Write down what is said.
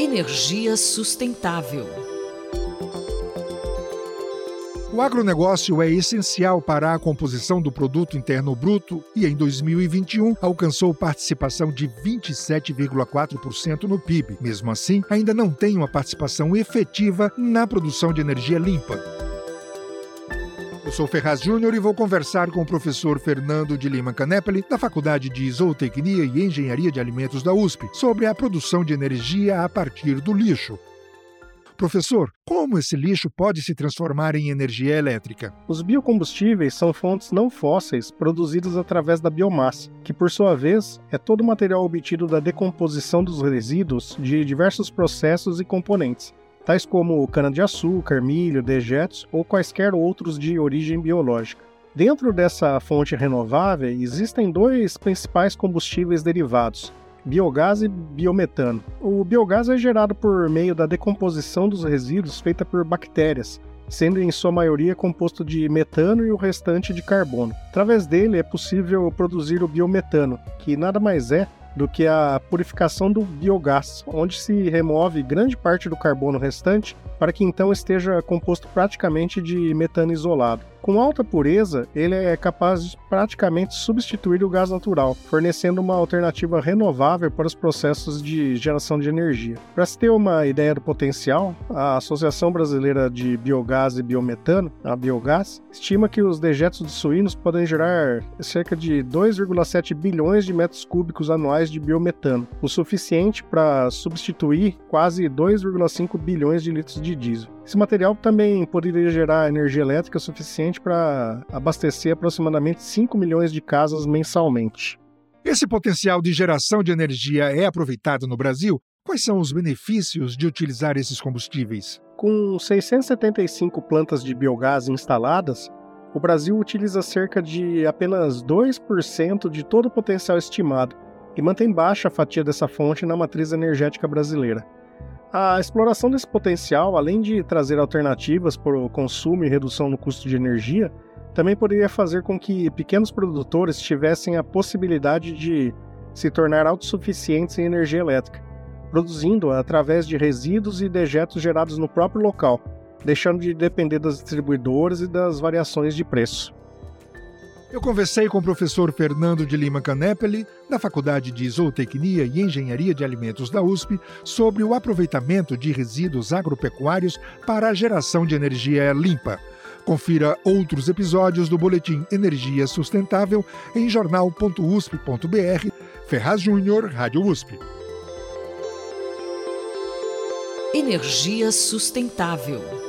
Energia sustentável. O agronegócio é essencial para a composição do produto interno bruto e em 2021 alcançou participação de 27,4% no PIB. Mesmo assim, ainda não tem uma participação efetiva na produção de energia limpa. Eu sou Ferraz Júnior e vou conversar com o professor Fernando de Lima Canepeli, da Faculdade de Zootecnia e Engenharia de Alimentos da USP, sobre a produção de energia a partir do lixo. Professor, como esse lixo pode se transformar em energia elétrica? Os biocombustíveis são fontes não fósseis produzidas através da biomassa, que por sua vez é todo o material obtido da decomposição dos resíduos de diversos processos e componentes tais como cana-de-açúcar, milho, dejetos ou quaisquer outros de origem biológica. Dentro dessa fonte renovável existem dois principais combustíveis derivados, biogás e biometano. O biogás é gerado por meio da decomposição dos resíduos feita por bactérias, sendo em sua maioria composto de metano e o restante de carbono. Através dele é possível produzir o biometano, que nada mais é do que a purificação do biogás, onde se remove grande parte do carbono restante para que então esteja composto praticamente de metano isolado. Com alta pureza, ele é capaz de praticamente substituir o gás natural, fornecendo uma alternativa renovável para os processos de geração de energia. Para se ter uma ideia do potencial, a Associação Brasileira de Biogás e Biometano, a Biogás, estima que os dejetos de suínos podem gerar cerca de 2,7 bilhões de metros cúbicos anuais de biometano, o suficiente para substituir quase 2,5 bilhões de litros de diesel. Esse material também poderia gerar energia elétrica suficiente para abastecer aproximadamente 5 milhões de casas mensalmente. Esse potencial de geração de energia é aproveitado no Brasil? Quais são os benefícios de utilizar esses combustíveis? Com 675 plantas de biogás instaladas, o Brasil utiliza cerca de apenas 2% de todo o potencial estimado e mantém baixa a fatia dessa fonte na matriz energética brasileira. A exploração desse potencial, além de trazer alternativas para o consumo e redução no custo de energia, também poderia fazer com que pequenos produtores tivessem a possibilidade de se tornar autossuficientes em energia elétrica, produzindo através de resíduos e dejetos gerados no próprio local, deixando de depender das distribuidoras e das variações de preço. Eu conversei com o professor Fernando de Lima Canepeli, da Faculdade de Zootecnia e Engenharia de Alimentos da USP, sobre o aproveitamento de resíduos agropecuários para a geração de energia limpa. Confira outros episódios do Boletim Energia Sustentável em jornal.usp.br. Ferraz Júnior, Rádio USP. Energia sustentável.